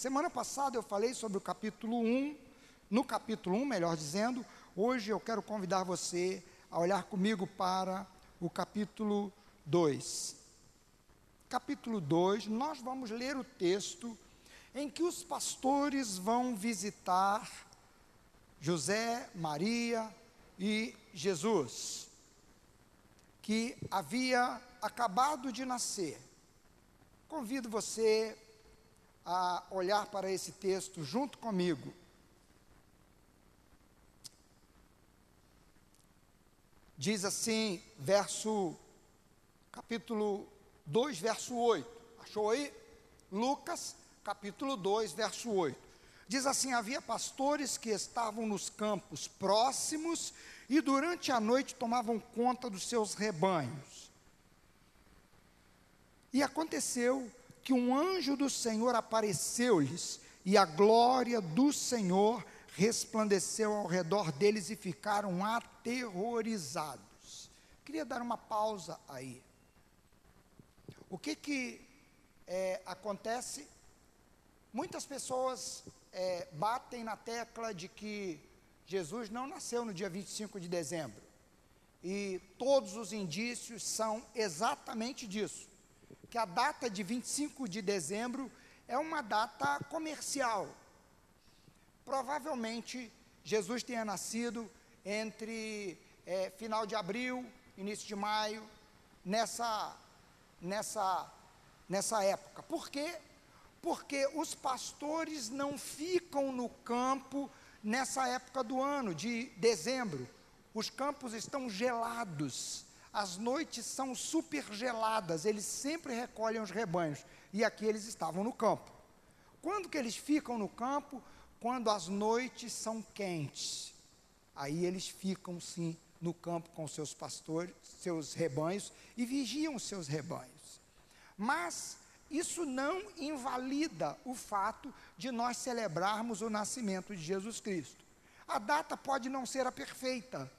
Semana passada eu falei sobre o capítulo 1, no capítulo 1, melhor dizendo, hoje eu quero convidar você a olhar comigo para o capítulo 2. Capítulo 2, nós vamos ler o texto em que os pastores vão visitar José, Maria e Jesus, que havia acabado de nascer. Convido você a olhar para esse texto junto comigo. Diz assim, verso, capítulo 2, verso 8. Achou aí? Lucas, capítulo 2, verso 8. Diz assim: Havia pastores que estavam nos campos próximos e durante a noite tomavam conta dos seus rebanhos. E aconteceu que um anjo do Senhor apareceu-lhes, e a glória do Senhor resplandeceu ao redor deles e ficaram aterrorizados. Queria dar uma pausa aí. O que que é, acontece? Muitas pessoas é, batem na tecla de que Jesus não nasceu no dia 25 de dezembro. E todos os indícios são exatamente disso que a data de 25 de dezembro é uma data comercial. Provavelmente Jesus tenha nascido entre é, final de abril, início de maio, nessa, nessa, nessa época. Por quê? Porque os pastores não ficam no campo nessa época do ano, de dezembro. Os campos estão gelados as noites são super geladas, eles sempre recolhem os rebanhos. E aqui eles estavam no campo. Quando que eles ficam no campo? Quando as noites são quentes. Aí eles ficam sim no campo com seus pastores, seus rebanhos e vigiam seus rebanhos. Mas isso não invalida o fato de nós celebrarmos o nascimento de Jesus Cristo. A data pode não ser a perfeita,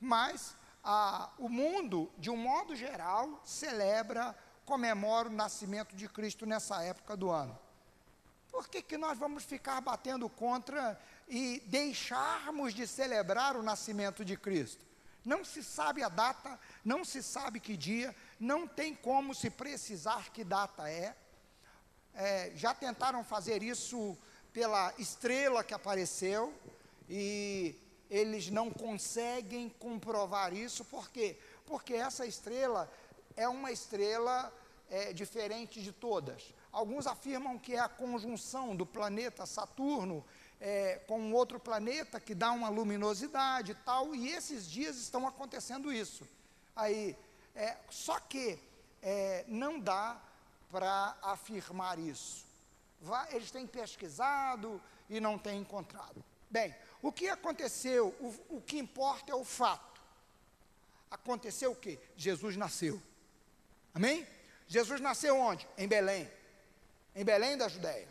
mas ah, o mundo, de um modo geral, celebra, comemora o nascimento de Cristo nessa época do ano. Por que, que nós vamos ficar batendo contra e deixarmos de celebrar o nascimento de Cristo? Não se sabe a data, não se sabe que dia, não tem como se precisar que data é. é já tentaram fazer isso pela estrela que apareceu, e eles não conseguem comprovar isso, por quê? Porque essa estrela é uma estrela é, diferente de todas. Alguns afirmam que é a conjunção do planeta Saturno é, com outro planeta que dá uma luminosidade e tal, e esses dias estão acontecendo isso. Aí, é, só que é, não dá para afirmar isso. Eles têm pesquisado e não têm encontrado. Bem, o que aconteceu? O, o que importa é o fato. Aconteceu o que? Jesus nasceu. Amém? Jesus nasceu onde? Em Belém. Em Belém da Judéia.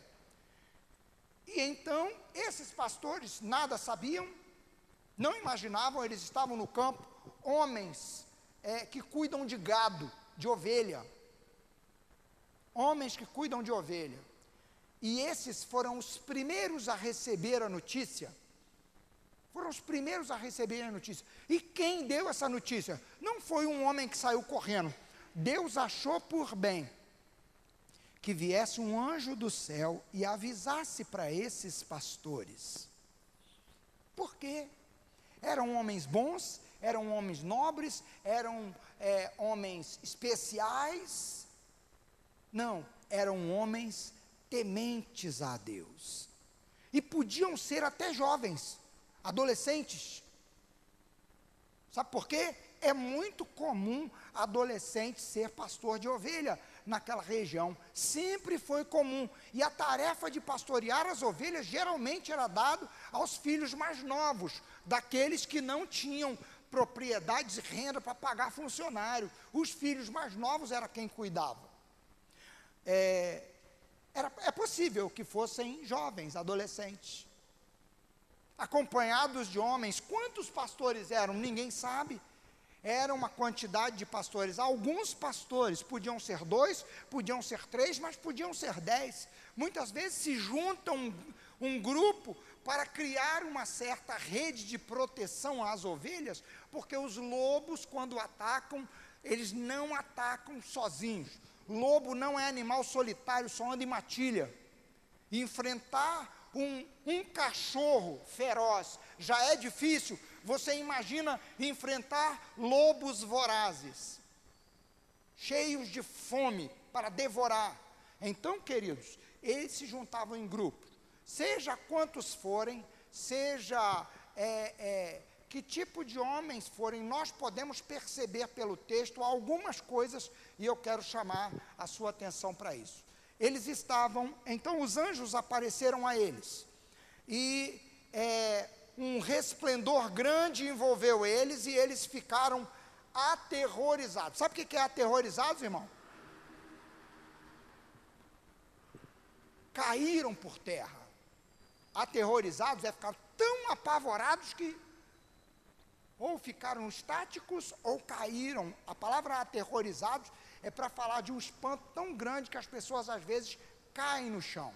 E então, esses pastores nada sabiam, não imaginavam, eles estavam no campo, homens é, que cuidam de gado, de ovelha. Homens que cuidam de ovelha. E esses foram os primeiros a receber a notícia foram os primeiros a receber a notícia. E quem deu essa notícia? Não foi um homem que saiu correndo. Deus achou por bem que viesse um anjo do céu e avisasse para esses pastores. Por quê? Eram homens bons, eram homens nobres, eram é, homens especiais. Não, eram homens tementes a Deus. E podiam ser até jovens adolescentes. Sabe por quê? É muito comum adolescente ser pastor de ovelha naquela região. Sempre foi comum. E a tarefa de pastorear as ovelhas geralmente era dado aos filhos mais novos, daqueles que não tinham propriedades e renda para pagar funcionário. Os filhos mais novos era quem cuidava. É, era, é possível que fossem jovens, adolescentes acompanhados de homens. Quantos pastores eram? Ninguém sabe. era uma quantidade de pastores. Alguns pastores podiam ser dois, podiam ser três, mas podiam ser dez. Muitas vezes se juntam um, um grupo para criar uma certa rede de proteção às ovelhas, porque os lobos, quando atacam, eles não atacam sozinhos. Lobo não é animal solitário, só anda em matilha. Enfrentar um, um cachorro feroz já é difícil, você imagina enfrentar lobos vorazes, cheios de fome para devorar. Então, queridos, eles se juntavam em grupo, seja quantos forem, seja é, é, que tipo de homens forem, nós podemos perceber pelo texto algumas coisas e eu quero chamar a sua atenção para isso. Eles estavam, então os anjos apareceram a eles, e é, um resplendor grande envolveu eles, e eles ficaram aterrorizados. Sabe o que é aterrorizados, irmão? Caíram por terra. Aterrorizados é ficar tão apavorados que ou ficaram estáticos ou caíram. A palavra aterrorizados é para falar de um espanto tão grande que as pessoas às vezes caem no chão.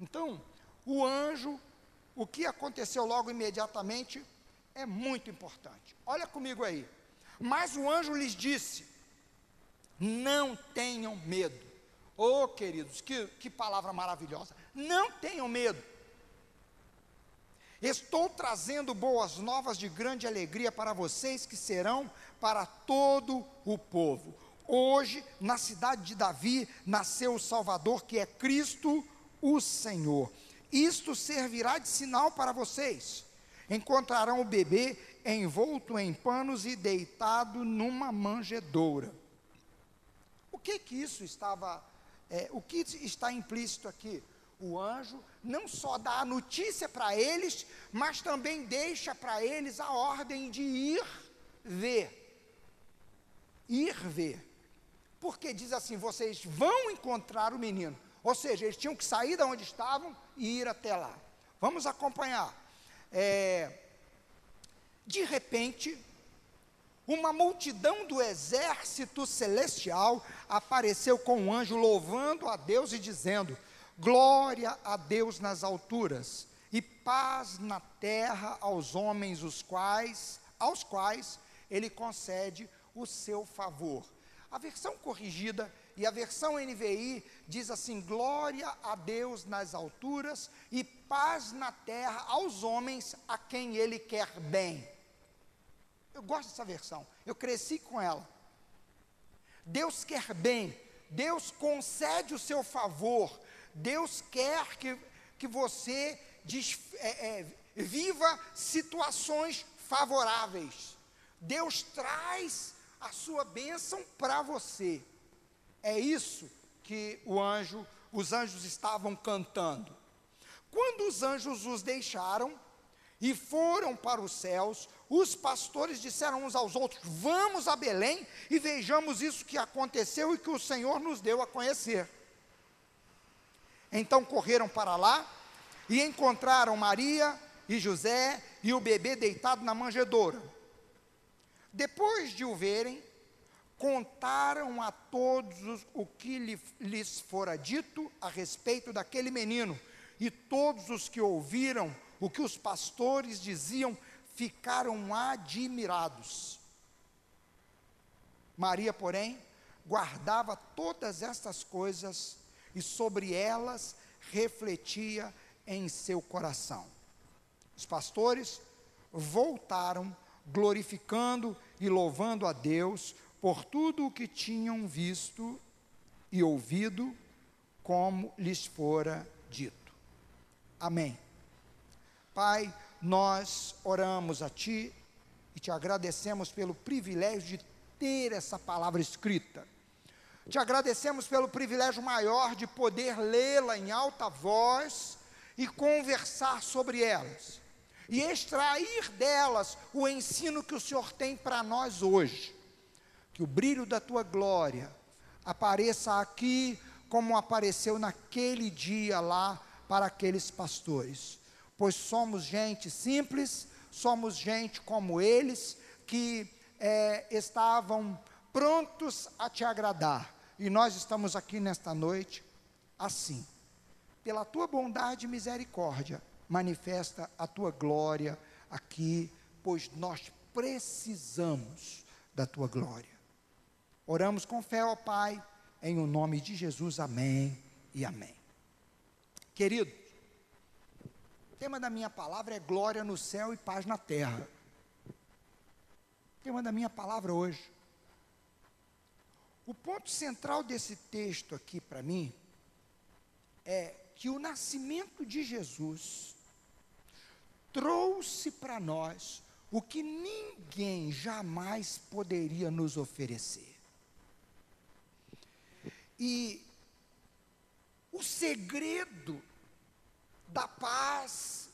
Então, o anjo, o que aconteceu logo imediatamente é muito importante. Olha comigo aí. Mas o anjo lhes disse: Não tenham medo. Oh, queridos, que, que palavra maravilhosa. Não tenham medo. Estou trazendo boas novas de grande alegria para vocês que serão para todo o povo. Hoje, na cidade de Davi, nasceu o Salvador, que é Cristo, o Senhor. Isto servirá de sinal para vocês. Encontrarão o bebê envolto em panos e deitado numa manjedoura. O que que isso estava, é, o que está implícito aqui? O anjo não só dá a notícia para eles, mas também deixa para eles a ordem de ir ver. Ir ver. Porque diz assim: vocês vão encontrar o menino. Ou seja, eles tinham que sair de onde estavam e ir até lá. Vamos acompanhar. É, de repente, uma multidão do exército celestial apareceu com um anjo louvando a Deus e dizendo: Glória a Deus nas alturas e paz na terra aos homens os quais, aos quais ele concede o seu favor. A versão corrigida e a versão NVI diz assim: glória a Deus nas alturas e paz na terra aos homens a quem Ele quer bem. Eu gosto dessa versão, eu cresci com ela. Deus quer bem, Deus concede o seu favor, Deus quer que, que você des, é, é, viva situações favoráveis. Deus traz a sua bênção para você. É isso que o anjo, os anjos estavam cantando. Quando os anjos os deixaram e foram para os céus, os pastores disseram uns aos outros: Vamos a Belém e vejamos isso que aconteceu e que o Senhor nos deu a conhecer. Então correram para lá e encontraram Maria e José e o bebê deitado na manjedoura. Depois de o verem, contaram a todos o que lhes fora dito a respeito daquele menino, e todos os que ouviram o que os pastores diziam ficaram admirados. Maria, porém, guardava todas estas coisas e sobre elas refletia em seu coração. Os pastores voltaram, glorificando e louvando a Deus por tudo o que tinham visto e ouvido, como lhes fora dito. Amém. Pai, nós oramos a Ti e te agradecemos pelo privilégio de ter essa palavra escrita. Te agradecemos pelo privilégio maior de poder lê-la em alta voz e conversar sobre elas, e extrair delas o ensino que o Senhor tem para nós hoje que o brilho da tua glória apareça aqui como apareceu naquele dia lá para aqueles pastores. Pois somos gente simples, somos gente como eles, que é, estavam prontos a te agradar. E nós estamos aqui nesta noite assim. Pela tua bondade e misericórdia, manifesta a tua glória aqui, pois nós precisamos da tua glória. Oramos com fé, ó Pai, em o nome de Jesus. Amém e amém. Querido, o tema da minha palavra é glória no céu e paz na terra. O tema da minha palavra hoje. O ponto central desse texto aqui para mim é que o nascimento de Jesus trouxe para nós o que ninguém jamais poderia nos oferecer. E o segredo da paz,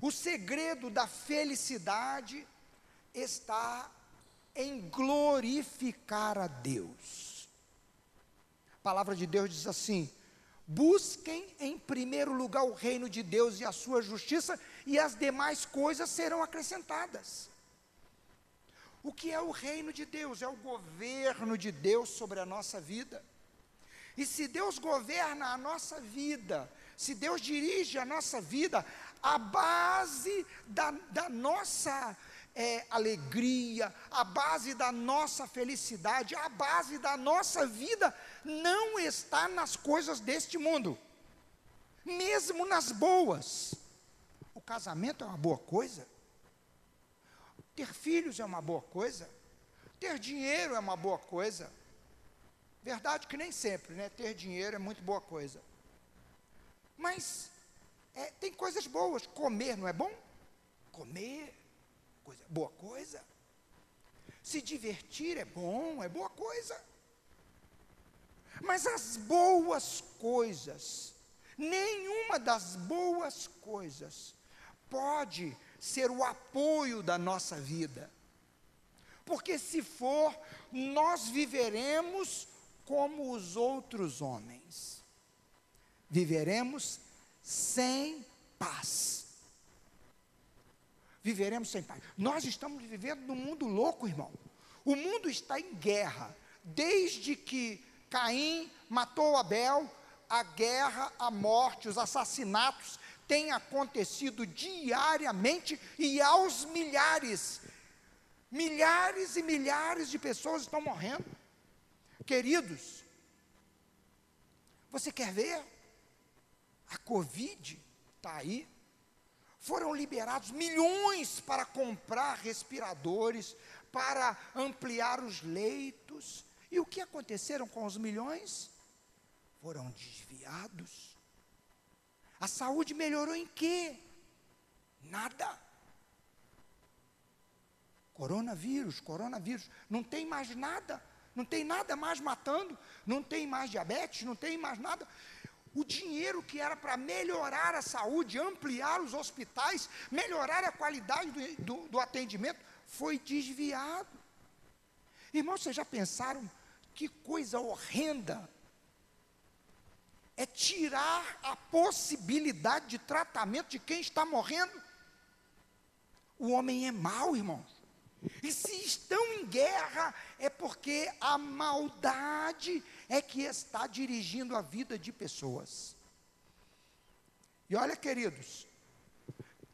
o segredo da felicidade está em glorificar a Deus. A palavra de Deus diz assim: busquem em primeiro lugar o reino de Deus e a sua justiça, e as demais coisas serão acrescentadas. O que é o reino de Deus? É o governo de Deus sobre a nossa vida. E se Deus governa a nossa vida, se Deus dirige a nossa vida, a base da, da nossa é, alegria, a base da nossa felicidade, a base da nossa vida não está nas coisas deste mundo, mesmo nas boas. O casamento é uma boa coisa, ter filhos é uma boa coisa, ter dinheiro é uma boa coisa, Verdade que nem sempre, né? Ter dinheiro é muito boa coisa. Mas é, tem coisas boas. Comer não é bom? Comer, coisa, boa coisa. Se divertir é bom, é boa coisa. Mas as boas coisas, nenhuma das boas coisas pode ser o apoio da nossa vida. Porque se for, nós viveremos como os outros homens. Viveremos sem paz. Viveremos sem paz. Nós estamos vivendo num mundo louco, irmão. O mundo está em guerra. Desde que Caim matou Abel, a guerra, a morte, os assassinatos têm acontecido diariamente e aos milhares. Milhares e milhares de pessoas estão morrendo. Queridos, você quer ver? A Covid está aí. Foram liberados milhões para comprar respiradores, para ampliar os leitos. E o que aconteceram com os milhões? Foram desviados. A saúde melhorou em quê? Nada. Coronavírus, coronavírus, não tem mais nada não tem nada mais matando, não tem mais diabetes, não tem mais nada. O dinheiro que era para melhorar a saúde, ampliar os hospitais, melhorar a qualidade do, do, do atendimento, foi desviado. Irmãos, vocês já pensaram que coisa horrenda é tirar a possibilidade de tratamento de quem está morrendo? O homem é mau, irmãos. E se estão em guerra, é porque a maldade é que está dirigindo a vida de pessoas. E olha, queridos,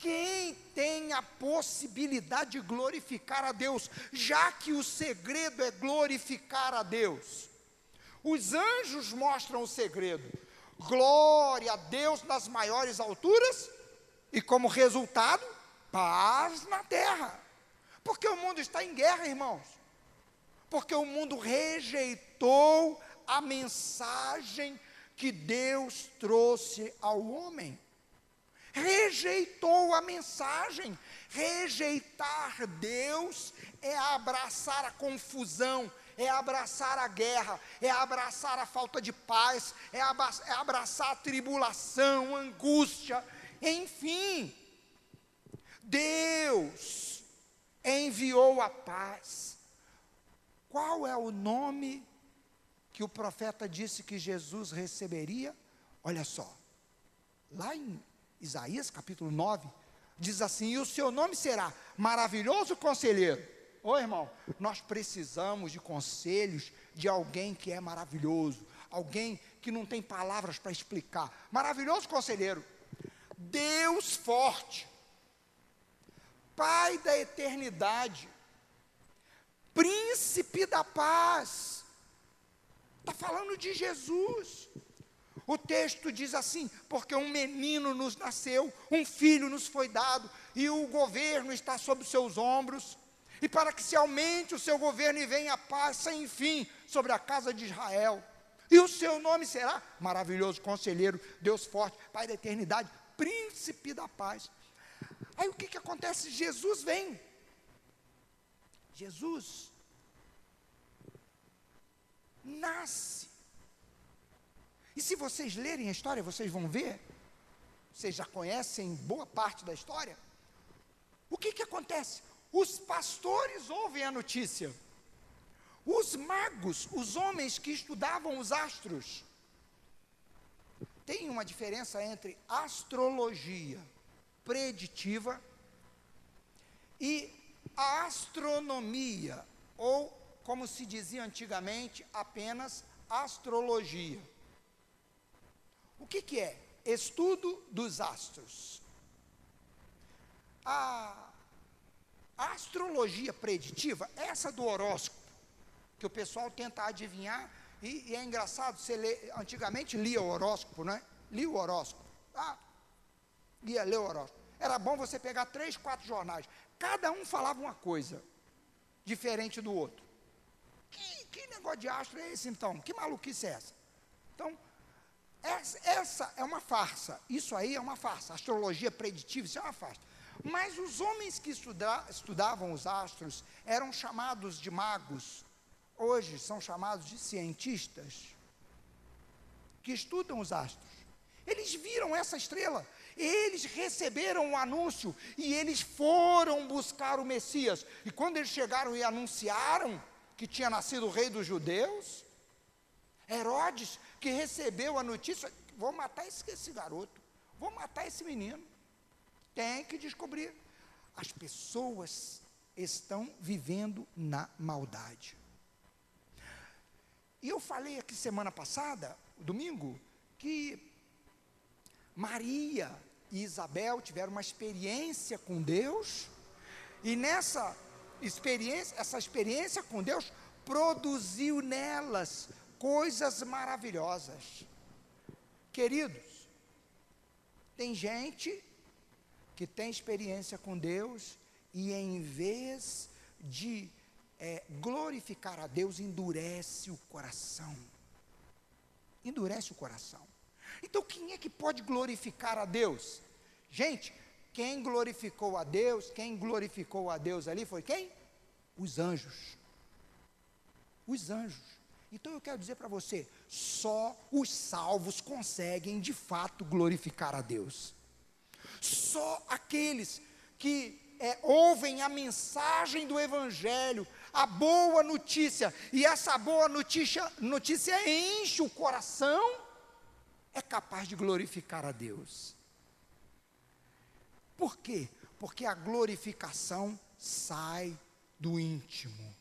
quem tem a possibilidade de glorificar a Deus, já que o segredo é glorificar a Deus? Os anjos mostram o segredo. Glória a Deus nas maiores alturas, e como resultado, paz na terra. Porque o mundo está em guerra, irmãos. Porque o mundo rejeitou a mensagem que Deus trouxe ao homem. Rejeitou a mensagem. Rejeitar Deus é abraçar a confusão, é abraçar a guerra, é abraçar a falta de paz, é, é abraçar a tribulação, a angústia, enfim. Deus enviou a paz. Qual é o nome que o profeta disse que Jesus receberia? Olha só, lá em Isaías capítulo 9, diz assim: E o seu nome será maravilhoso conselheiro. Ô irmão, nós precisamos de conselhos de alguém que é maravilhoso, alguém que não tem palavras para explicar. Maravilhoso conselheiro. Deus forte, Pai da eternidade, Príncipe da paz. Está falando de Jesus. O texto diz assim: porque um menino nos nasceu, um filho nos foi dado, e o governo está sob seus ombros, e para que se aumente o seu governo e venha a paz sem fim sobre a casa de Israel. E o seu nome será maravilhoso conselheiro, Deus forte, Pai da eternidade, príncipe da paz. Aí o que, que acontece? Jesus vem. Jesus nasce e se vocês lerem a história, vocês vão ver, vocês já conhecem boa parte da história. O que, que acontece? Os pastores ouvem a notícia. Os magos, os homens que estudavam os astros, tem uma diferença entre astrologia preditiva e a astronomia, ou como se dizia antigamente, apenas astrologia. O que, que é? Estudo dos astros. A, a astrologia preditiva, essa do horóscopo, que o pessoal tenta adivinhar, e, e é engraçado, você lê, antigamente lia o horóscopo, não é? Lia o horóscopo. Ah, lia, ler o horóscopo. Era bom você pegar três, quatro jornais. Cada um falava uma coisa diferente do outro. Que, que negócio de astro é esse então? Que maluquice é essa? Então, essa, essa, é uma farsa. Isso aí é uma farsa. Astrologia preditiva, isso é uma farsa. Mas os homens que estuda, estudavam os astros eram chamados de magos. Hoje são chamados de cientistas que estudam os astros. Eles viram essa estrela, eles receberam o anúncio e eles foram buscar o Messias. E quando eles chegaram e anunciaram que tinha nascido o rei dos judeus, Herodes que recebeu a notícia: vou matar esse, esse garoto, vou matar esse menino. Tem que descobrir. As pessoas estão vivendo na maldade. E eu falei aqui semana passada, domingo, que Maria e Isabel tiveram uma experiência com Deus, e nessa experiência, essa experiência com Deus produziu nelas coisas maravilhosas. Queridos, tem gente que tem experiência com Deus e em vez de é, glorificar a Deus, endurece o coração. Endurece o coração. Então, quem é que pode glorificar a Deus? Gente, quem glorificou a Deus, quem glorificou a Deus ali foi quem? Os anjos. Os anjos. Então eu quero dizer para você: só os salvos conseguem de fato glorificar a Deus. Só aqueles que é, ouvem a mensagem do Evangelho, a boa notícia, e essa boa notícia, notícia enche o coração, é capaz de glorificar a Deus. Por quê? Porque a glorificação sai do íntimo,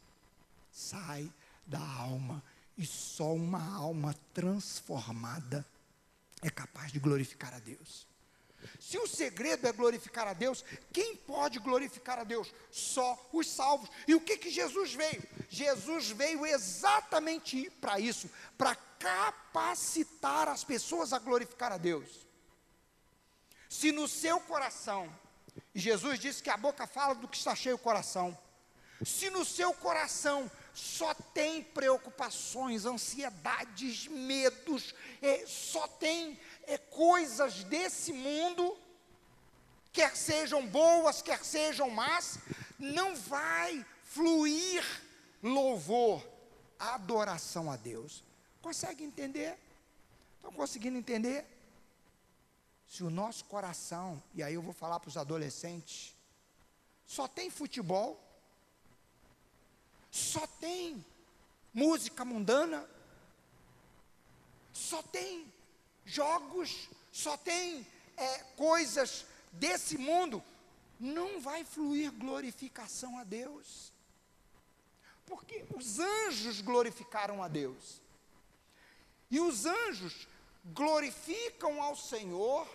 sai da alma e só uma alma transformada é capaz de glorificar a Deus. Se o segredo é glorificar a Deus, quem pode glorificar a Deus? Só os salvos. E o que, que Jesus veio? Jesus veio exatamente para isso, para capacitar as pessoas a glorificar a Deus. Se no seu coração, e Jesus disse que a boca fala do que está cheio o coração, se no seu coração só tem preocupações, ansiedades, medos, é, só tem é, coisas desse mundo, quer sejam boas, quer sejam más, não vai fluir louvor, adoração a Deus. Consegue entender? Estão conseguindo entender? Se o nosso coração, e aí eu vou falar para os adolescentes, só tem futebol, só tem música mundana, só tem jogos, só tem é, coisas desse mundo, não vai fluir glorificação a Deus. Porque os anjos glorificaram a Deus. E os anjos glorificam ao Senhor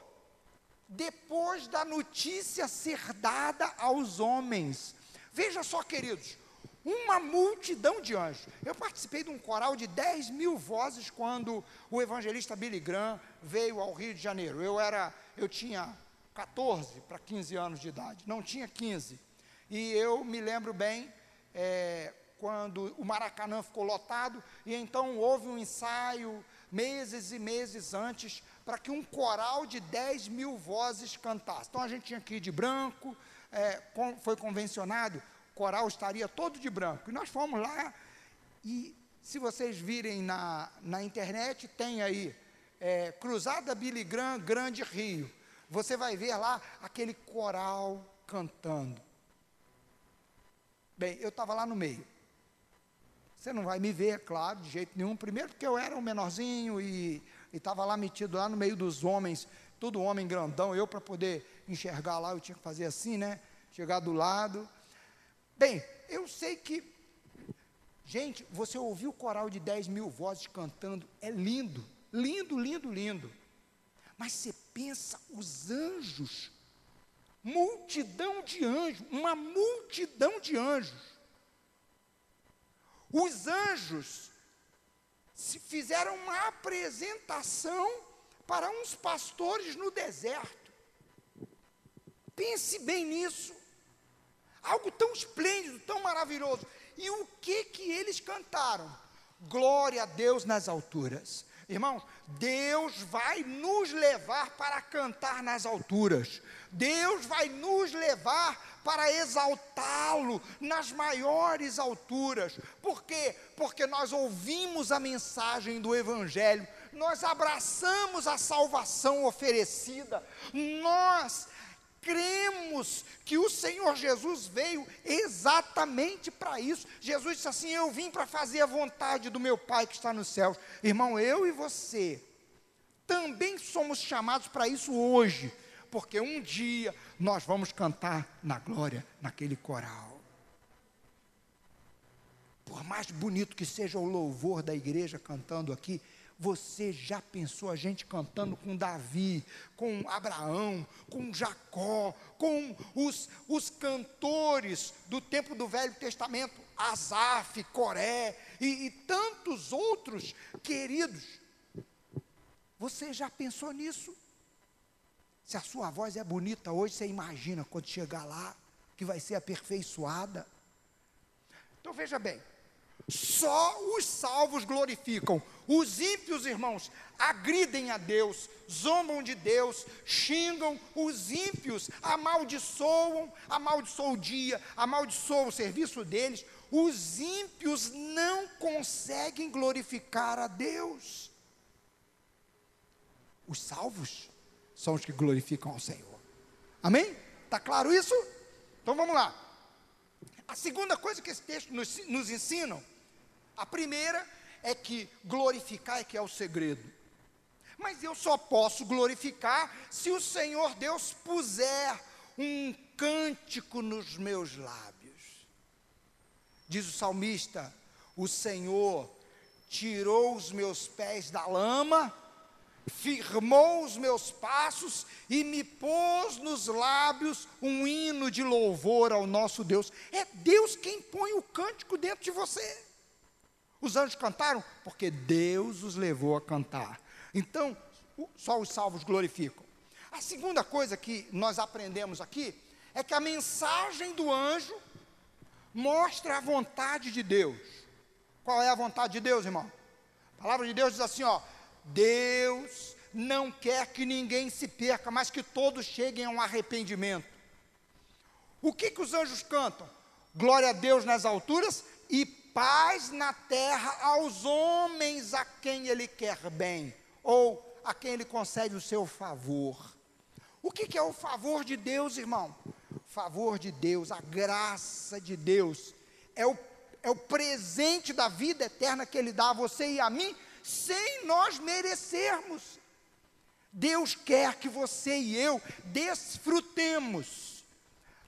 depois da notícia ser dada aos homens. Veja só, queridos, uma multidão de anjos. Eu participei de um coral de 10 mil vozes quando o evangelista Billy Graham veio ao Rio de Janeiro. Eu era, eu tinha 14 para 15 anos de idade, não tinha 15. E eu me lembro bem é, quando o Maracanã ficou lotado, e então houve um ensaio meses e meses antes para que um coral de 10 mil vozes cantasse. Então a gente tinha que ir de branco, é, com, foi convencionado, coral estaria todo de branco. E nós fomos lá, e se vocês virem na, na internet, tem aí é, Cruzada Billy Graham, Grande Rio. Você vai ver lá aquele coral cantando. Bem, eu estava lá no meio. Você não vai me ver, claro, de jeito nenhum. Primeiro porque eu era um menorzinho e estava lá metido lá no meio dos homens, todo homem grandão. Eu, para poder enxergar lá, eu tinha que fazer assim, né? Chegar do lado. Bem, eu sei que. Gente, você ouviu o coral de 10 mil vozes cantando, é lindo, lindo, lindo, lindo. Mas você pensa, os anjos, multidão de anjos, uma multidão de anjos. Os anjos se fizeram uma apresentação para uns pastores no deserto. Pense bem nisso. Algo tão esplêndido, tão maravilhoso. E o que que eles cantaram? Glória a Deus nas alturas. Irmãos, Deus vai nos levar para cantar nas alturas. Deus vai nos levar para exaltá-lo nas maiores alturas. Por quê? Porque nós ouvimos a mensagem do Evangelho, nós abraçamos a salvação oferecida, nós cremos que o Senhor Jesus veio exatamente para isso. Jesus disse assim: Eu vim para fazer a vontade do meu Pai que está nos céus. Irmão, eu e você também somos chamados para isso hoje, porque um dia nós vamos cantar na glória, naquele coral. Por mais bonito que seja o louvor da igreja cantando aqui, você já pensou a gente cantando com Davi, com Abraão, com Jacó, com os, os cantores do tempo do Velho Testamento, Asaf, Coré e, e tantos outros queridos? Você já pensou nisso? Se a sua voz é bonita hoje, você imagina quando chegar lá, que vai ser aperfeiçoada. Então veja bem, só os salvos glorificam. Os ímpios, irmãos, agridem a Deus, zombam de Deus, xingam. Os ímpios amaldiçoam, amaldiçoam o dia, amaldiçoam o serviço deles. Os ímpios não conseguem glorificar a Deus. Os salvos são os que glorificam ao Senhor. Amém? Está claro isso? Então vamos lá. A segunda coisa que esse texto nos, nos ensina, a primeira é que glorificar é que é o segredo. Mas eu só posso glorificar se o Senhor Deus puser um cântico nos meus lábios. Diz o salmista: O Senhor tirou os meus pés da lama firmou os meus passos e me pôs nos lábios um hino de louvor ao nosso Deus. É Deus quem põe o cântico dentro de você. Os anjos cantaram porque Deus os levou a cantar. Então, só os salvos glorificam. A segunda coisa que nós aprendemos aqui é que a mensagem do anjo mostra a vontade de Deus. Qual é a vontade de Deus, irmão? A palavra de Deus diz assim, ó: Deus não quer que ninguém se perca, mas que todos cheguem a um arrependimento. O que, que os anjos cantam? Glória a Deus nas alturas e paz na terra aos homens a quem Ele quer bem, ou a quem Ele concede o seu favor. O que, que é o favor de Deus, irmão? O favor de Deus, a graça de Deus, é o, é o presente da vida eterna que Ele dá a você e a mim, sem nós merecermos. Deus quer que você e eu desfrutemos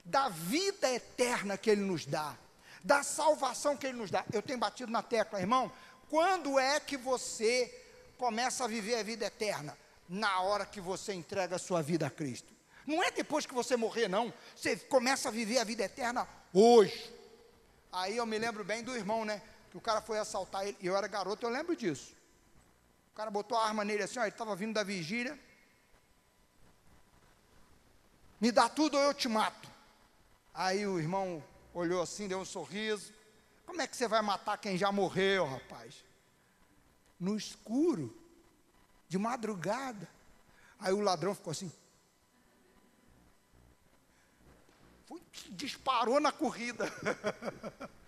da vida eterna que Ele nos dá, da salvação que Ele nos dá. Eu tenho batido na tecla, irmão. Quando é que você começa a viver a vida eterna? Na hora que você entrega a sua vida a Cristo. Não é depois que você morrer, não. Você começa a viver a vida eterna hoje. Aí eu me lembro bem do irmão, né? Que o cara foi assaltar ele, eu era garoto, eu lembro disso. O cara botou a arma nele assim, ó, ele estava vindo da vigília. Me dá tudo ou eu te mato. Aí o irmão olhou assim, deu um sorriso. Como é que você vai matar quem já morreu, rapaz? No escuro, de madrugada. Aí o ladrão ficou assim. Foi, disparou na corrida.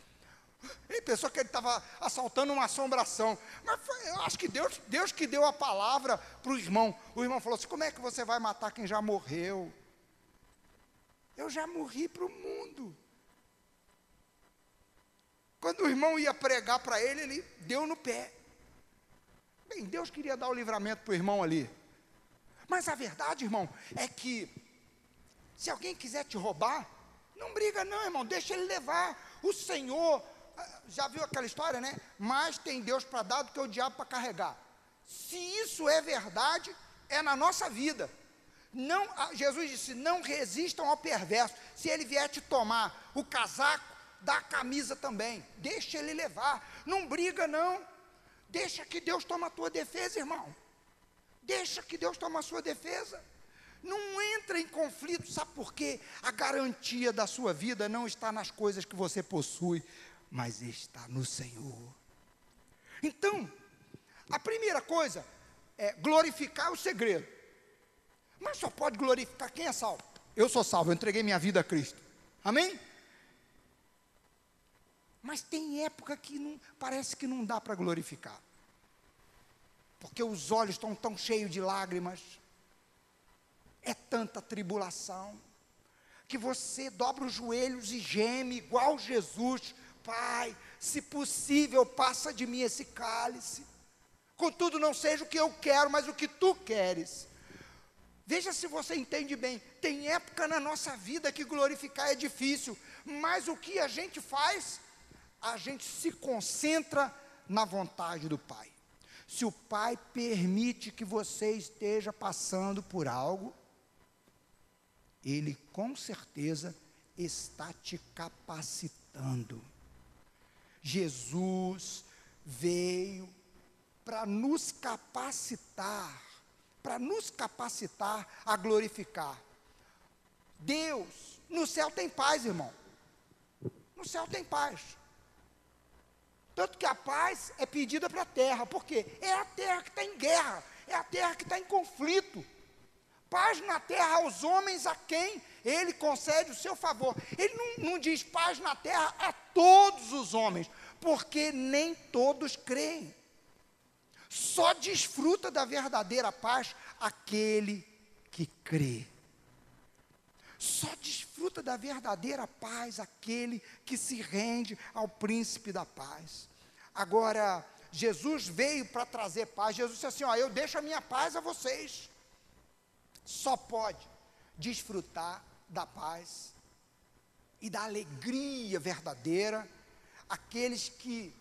Ele pensou que ele estava assaltando uma assombração. Mas foi, eu acho que Deus, Deus que deu a palavra para o irmão. O irmão falou assim: como é que você vai matar quem já morreu? Eu já morri para o mundo. Quando o irmão ia pregar para ele, ele deu no pé. Bem, Deus queria dar o livramento para o irmão ali. Mas a verdade, irmão, é que se alguém quiser te roubar, não briga não, irmão, deixa ele levar. O Senhor, ah, já viu aquela história, né? Mais tem Deus para dar do que o diabo para carregar. Se isso é verdade, é na nossa vida. Não, ah, Jesus disse: não resistam ao perverso. Se ele vier te tomar o casaco, dá a camisa também, deixa ele levar, não briga não, deixa que Deus toma a tua defesa, irmão, deixa que Deus toma a sua defesa, não entra em conflito, sabe por quê? A garantia da sua vida não está nas coisas que você possui, mas está no Senhor. Então, a primeira coisa é glorificar o segredo. Mas só pode glorificar quem é salvo. Eu sou salvo, eu entreguei minha vida a Cristo. Amém? Mas tem época que não, parece que não dá para glorificar. Porque os olhos estão tão cheios de lágrimas. É tanta tribulação. Que você dobra os joelhos e geme igual Jesus. Pai, se possível, passa de mim esse cálice. Contudo, não seja o que eu quero, mas o que tu queres. Veja se você entende bem. Tem época na nossa vida que glorificar é difícil, mas o que a gente faz? A gente se concentra na vontade do Pai. Se o Pai permite que você esteja passando por algo, Ele com certeza está te capacitando. Jesus veio para nos capacitar, para nos capacitar a glorificar. Deus, no céu tem paz, irmão. No céu tem paz. Tanto que a paz é pedida para a terra, porque é a terra que está em guerra, é a terra que está em conflito. Paz na terra aos homens a quem ele concede o seu favor. Ele não, não diz paz na terra a todos os homens, porque nem todos creem. Só desfruta da verdadeira paz aquele que crê. Só desfruta da verdadeira paz aquele que se rende ao príncipe da paz. Agora, Jesus veio para trazer paz. Jesus disse assim: Ó, eu deixo a minha paz a vocês. Só pode desfrutar da paz e da alegria verdadeira aqueles que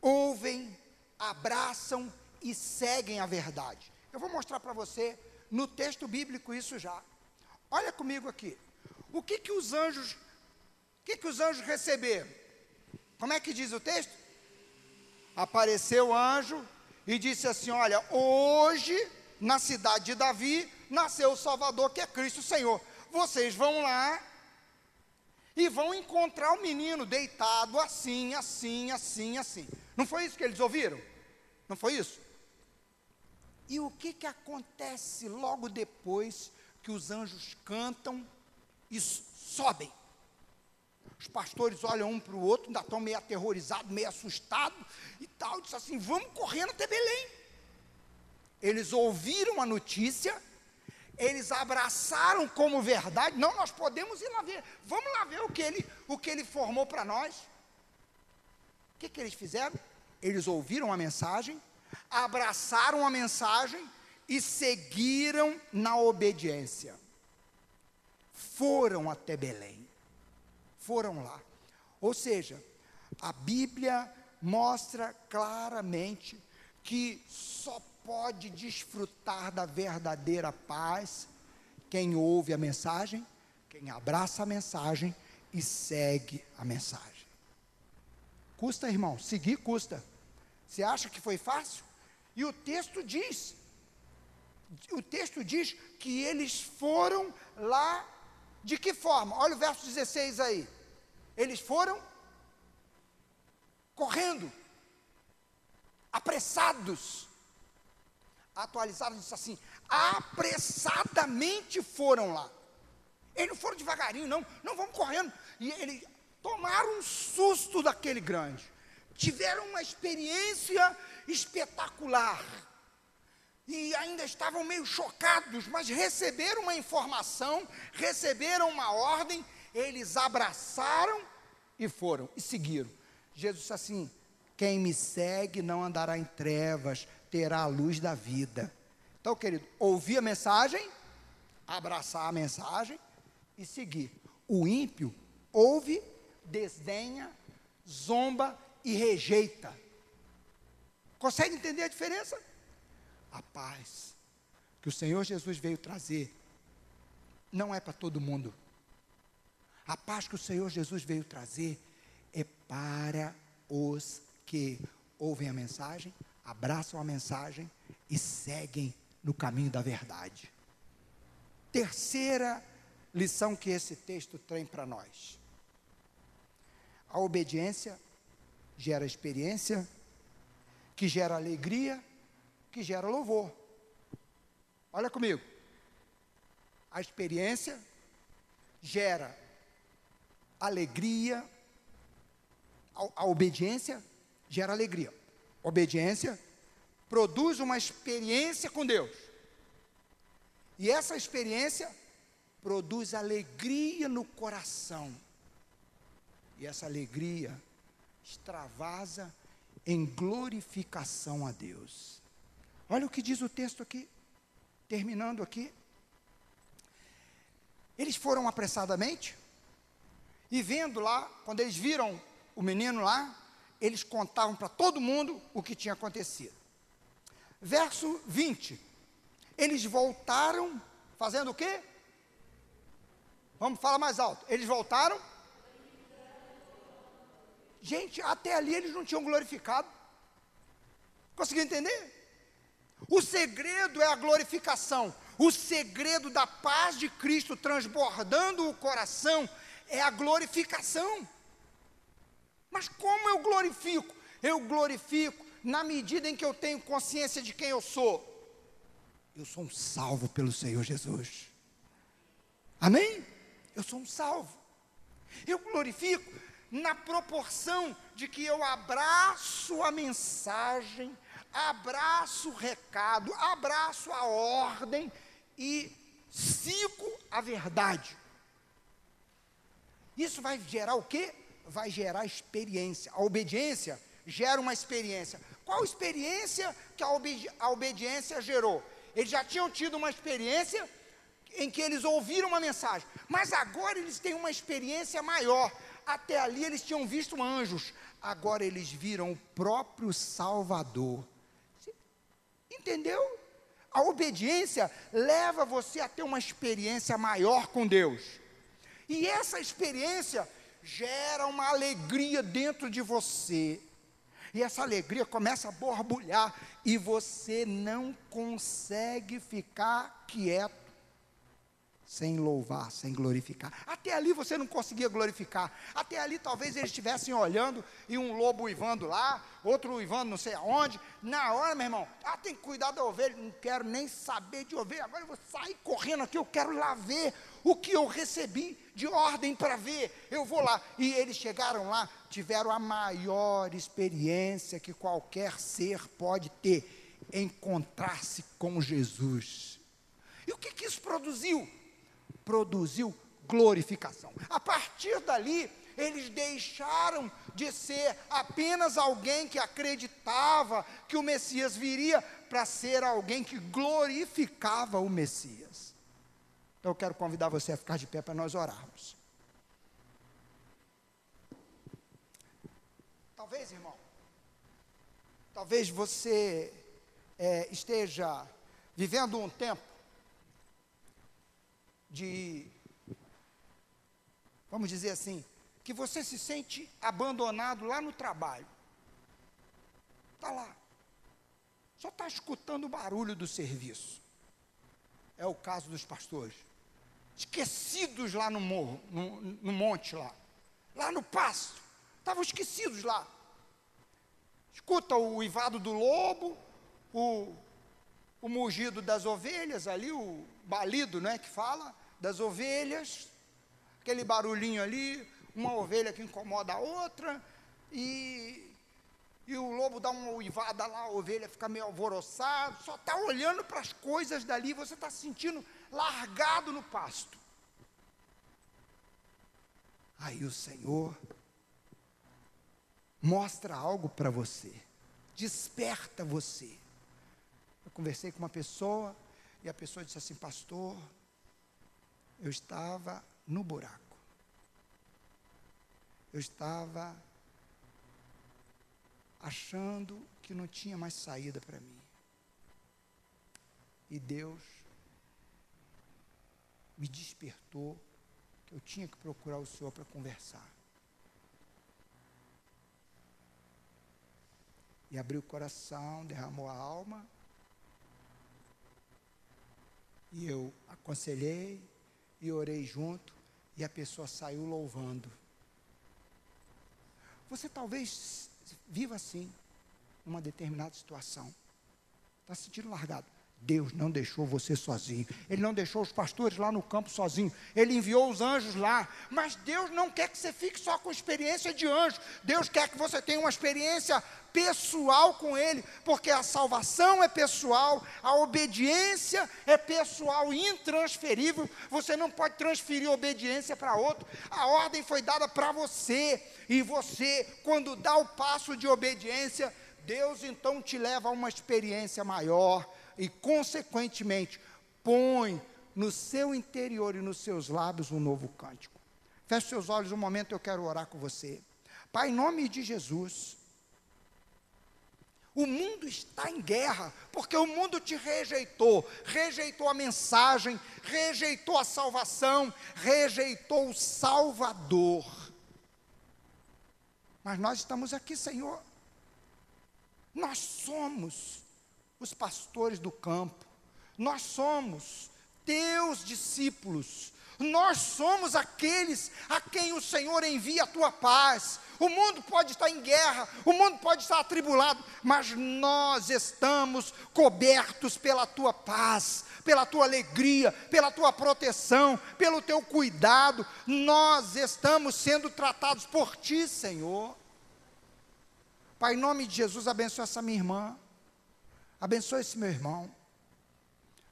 ouvem, abraçam e seguem a verdade. Eu vou mostrar para você no texto bíblico isso já. Olha comigo aqui. O que que os anjos, o que que os anjos receberam? Como é que diz o texto? Apareceu o anjo e disse assim: Olha, hoje na cidade de Davi nasceu o Salvador, que é Cristo Senhor. Vocês vão lá e vão encontrar o menino deitado assim, assim, assim, assim. Não foi isso que eles ouviram? Não foi isso? E o que, que acontece logo depois que os anjos cantam e sobem. Os pastores olham um para o outro, ainda estão meio aterrorizados, meio assustados e tal. Diz assim: vamos correndo até Belém. Eles ouviram a notícia, eles abraçaram como verdade. Não, nós podemos ir lá ver. Vamos lá ver o que ele, o que ele formou para nós. O que, que eles fizeram? Eles ouviram a mensagem, abraçaram a mensagem e seguiram na obediência. Foram até Belém. Foram lá. Ou seja, A Bíblia mostra claramente que só pode desfrutar da verdadeira paz quem ouve a mensagem, quem abraça a mensagem e segue a mensagem. Custa, irmão, seguir custa. Você acha que foi fácil? E o texto diz, o texto diz que eles foram lá de que forma? Olha o verso 16 aí. Eles foram correndo, apressados. Atualizaram isso assim: apressadamente foram lá. Eles não foram devagarinho, não, não vamos correndo. E eles tomaram um susto daquele grande. Tiveram uma experiência espetacular. E ainda estavam meio chocados, mas receberam uma informação, receberam uma ordem, eles abraçaram e foram, e seguiram. Jesus disse assim: quem me segue não andará em trevas, terá a luz da vida. Então, querido, ouvir a mensagem, abraçar a mensagem e seguir. O ímpio ouve, desdenha, zomba e rejeita. Consegue entender a diferença? A paz que o Senhor Jesus veio trazer não é para todo mundo. A paz que o Senhor Jesus veio trazer é para os que ouvem a mensagem, abraçam a mensagem e seguem no caminho da verdade. Terceira lição que esse texto tem para nós. A obediência gera experiência, que gera alegria, que gera louvor. Olha comigo. A experiência gera alegria, a, a obediência gera alegria. Obediência produz uma experiência com Deus. E essa experiência produz alegria no coração. E essa alegria extravasa em glorificação a Deus. Olha o que diz o texto aqui, terminando aqui. Eles foram apressadamente e vendo lá, quando eles viram o menino lá, eles contavam para todo mundo o que tinha acontecido. Verso 20. Eles voltaram fazendo o quê? Vamos falar mais alto. Eles voltaram. Gente, até ali eles não tinham glorificado. Conseguiu entender? O segredo é a glorificação. O segredo da paz de Cristo transbordando o coração é a glorificação. Mas como eu glorifico? Eu glorifico na medida em que eu tenho consciência de quem eu sou. Eu sou um salvo pelo Senhor Jesus. Amém? Eu sou um salvo. Eu glorifico na proporção de que eu abraço a mensagem, abraço o recado, abraço a ordem e sigo a verdade. Isso vai gerar o quê? vai gerar experiência. A obediência gera uma experiência. Qual experiência que a, obedi a obediência gerou? Eles já tinham tido uma experiência em que eles ouviram uma mensagem, mas agora eles têm uma experiência maior. Até ali eles tinham visto anjos, agora eles viram o próprio Salvador. Entendeu? A obediência leva você a ter uma experiência maior com Deus. E essa experiência gera uma alegria dentro de você. E essa alegria começa a borbulhar e você não consegue ficar quieto sem louvar, sem glorificar. Até ali você não conseguia glorificar. Até ali talvez eles estivessem olhando e um lobo uivando lá, outro uivando não sei aonde. Na hora, meu irmão, ah, tem que cuidar da ovelha. Não quero nem saber de ovelha. Agora eu vou sair correndo aqui, eu quero lá ver o que eu recebi de ordem para ver. Eu vou lá. E eles chegaram lá, tiveram a maior experiência que qualquer ser pode ter: encontrar-se com Jesus. E o que, que isso produziu? Produziu glorificação. A partir dali, eles deixaram de ser apenas alguém que acreditava que o Messias viria para ser alguém que glorificava o Messias. Então eu quero convidar você a ficar de pé para nós orarmos. Talvez, irmão, talvez você é, esteja vivendo um tempo de, vamos dizer assim, que você se sente abandonado lá no trabalho. Está lá. Só está escutando o barulho do serviço. É o caso dos pastores. Esquecidos lá no morro, no, no monte lá. Lá no pasto. Estavam esquecidos lá. Escuta o uivado do lobo, o, o mugido das ovelhas ali, o balido, não é que fala, das ovelhas, aquele barulhinho ali, uma ovelha que incomoda a outra, e, e o lobo dá uma uivada lá, a ovelha fica meio alvoroçada, só está olhando para as coisas dali, você está se sentindo largado no pasto. Aí o Senhor mostra algo para você, desperta você. Eu conversei com uma pessoa e a pessoa disse assim: Pastor, eu estava no buraco. Eu estava achando que não tinha mais saída para mim. E Deus me despertou que eu tinha que procurar o Senhor para conversar. e abriu o coração, derramou a alma. E eu aconselhei e orei junto, e a pessoa saiu louvando. Você talvez viva assim, numa determinada situação. Está se sentindo largado. Deus não deixou você sozinho. Ele não deixou os pastores lá no campo sozinho. Ele enviou os anjos lá. Mas Deus não quer que você fique só com experiência de anjo. Deus quer que você tenha uma experiência pessoal com Ele, porque a salvação é pessoal, a obediência é pessoal intransferível. Você não pode transferir obediência para outro. A ordem foi dada para você. E você, quando dá o passo de obediência, Deus então te leva a uma experiência maior e, consequentemente, põe no seu interior e nos seus lábios um novo cântico. Feche seus olhos um momento, eu quero orar com você. Pai, em nome de Jesus, o mundo está em guerra, porque o mundo te rejeitou, rejeitou a mensagem, rejeitou a salvação, rejeitou o Salvador. Mas nós estamos aqui, Senhor. Nós somos os pastores do campo. Nós somos teus discípulos. Nós somos aqueles a quem o Senhor envia a tua paz. O mundo pode estar em guerra, o mundo pode estar atribulado, mas nós estamos cobertos pela tua paz, pela tua alegria, pela tua proteção, pelo teu cuidado. Nós estamos sendo tratados por ti, Senhor. Pai, em nome de Jesus, abençoa essa minha irmã. Abençoa esse meu irmão.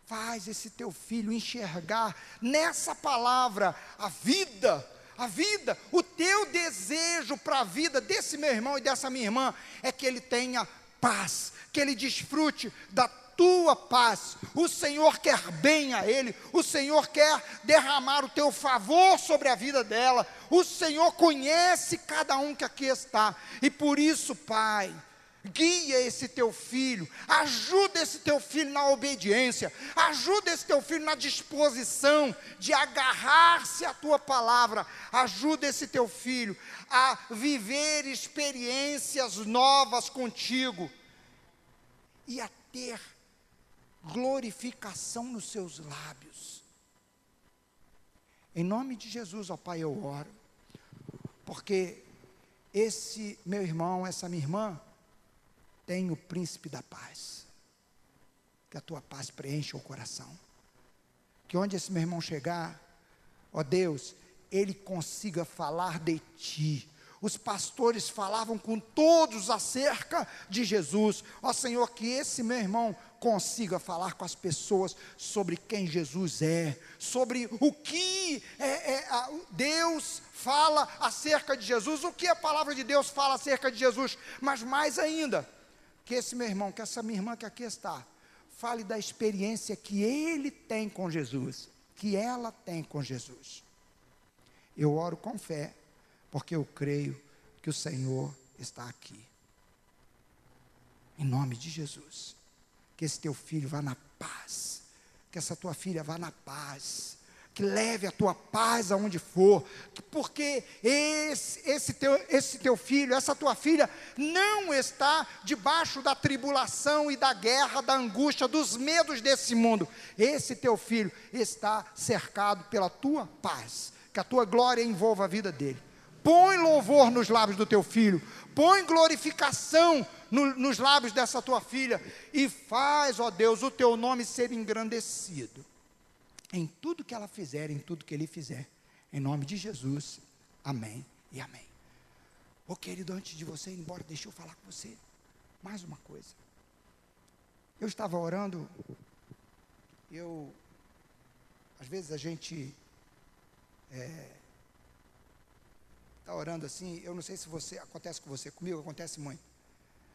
Faz esse teu filho enxergar nessa palavra a vida, a vida, o teu desejo para a vida desse meu irmão e dessa minha irmã é que ele tenha paz, que ele desfrute da tua paz. O Senhor quer bem a ele, o Senhor quer derramar o teu favor sobre a vida dela. O Senhor conhece cada um que aqui está, e por isso, Pai, Guia esse teu filho, ajuda esse teu filho na obediência, ajuda esse teu filho na disposição de agarrar-se à tua palavra, ajuda esse teu filho a viver experiências novas contigo e a ter glorificação nos seus lábios. Em nome de Jesus, ó Pai, eu oro, porque esse meu irmão, essa minha irmã, tem o príncipe da paz. Que a tua paz preencha o coração. Que onde esse meu irmão chegar, ó Deus, ele consiga falar de ti. Os pastores falavam com todos acerca de Jesus. Ó Senhor, que esse meu irmão consiga falar com as pessoas sobre quem Jesus é, sobre o que é, é, a, Deus fala acerca de Jesus, o que a palavra de Deus fala acerca de Jesus, mas mais ainda, que esse meu irmão, que essa minha irmã que aqui está, fale da experiência que ele tem com Jesus, que ela tem com Jesus. Eu oro com fé, porque eu creio que o Senhor está aqui. Em nome de Jesus. Que esse teu filho vá na paz. Que essa tua filha vá na paz que leve a tua paz aonde for, porque esse, esse, teu, esse teu filho, essa tua filha, não está debaixo da tribulação e da guerra, da angústia, dos medos desse mundo. Esse teu filho está cercado pela tua paz, que a tua glória envolva a vida dele. Põe louvor nos lábios do teu filho, põe glorificação no, nos lábios dessa tua filha, e faz, ó Deus, o teu nome ser engrandecido em tudo que ela fizer, em tudo que ele fizer. Em nome de Jesus. Amém e amém. Ô querido, antes de você ir embora, deixa eu falar com você mais uma coisa. Eu estava orando, eu, às vezes a gente está é, orando assim, eu não sei se você, acontece com você, comigo acontece muito.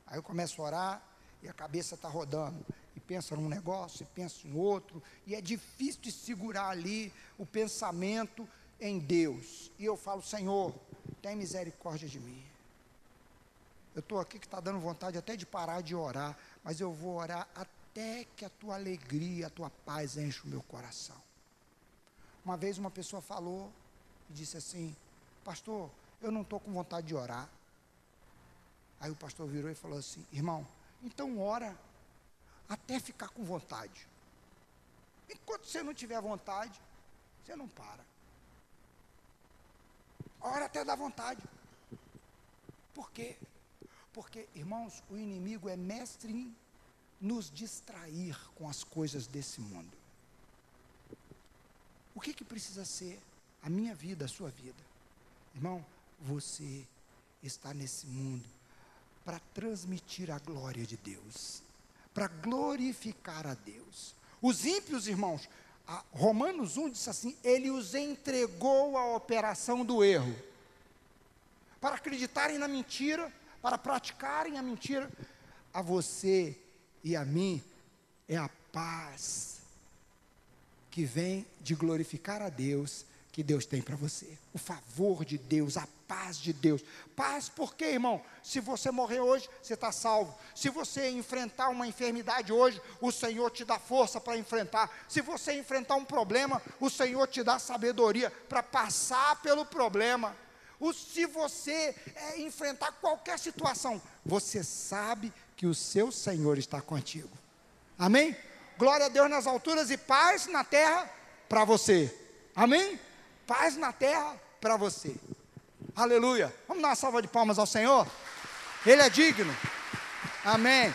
Aí eu começo a orar e a cabeça está rodando e pensa num negócio, e pensa em outro, e é difícil de segurar ali o pensamento em Deus. E eu falo, Senhor, tem misericórdia de mim. Eu estou aqui que está dando vontade até de parar de orar, mas eu vou orar até que a tua alegria, a tua paz enche o meu coração. Uma vez uma pessoa falou e disse assim: Pastor, eu não estou com vontade de orar. Aí o pastor virou e falou assim: Irmão, então ora até ficar com vontade. Enquanto você não tiver vontade, você não para. Ora até dá vontade. Por quê? Porque, irmãos, o inimigo é mestre em nos distrair com as coisas desse mundo. O que, que precisa ser a minha vida, a sua vida? Irmão, você está nesse mundo para transmitir a glória de Deus para glorificar a Deus. Os ímpios, irmãos, Romanos 1 diz assim: Ele os entregou à operação do erro, para acreditarem na mentira, para praticarem a mentira. A você e a mim é a paz que vem de glorificar a Deus que Deus tem para você. O favor de Deus, a paz de Deus. Paz porque, irmão, se você morrer hoje, você está salvo. Se você enfrentar uma enfermidade hoje, o Senhor te dá força para enfrentar. Se você enfrentar um problema, o Senhor te dá sabedoria para passar pelo problema. O, se você é, enfrentar qualquer situação, você sabe que o seu Senhor está contigo. Amém? Glória a Deus nas alturas e paz na terra para você. Amém? Paz na terra para você. Aleluia. Vamos dar uma salva de palmas ao Senhor? Ele é digno. Amém.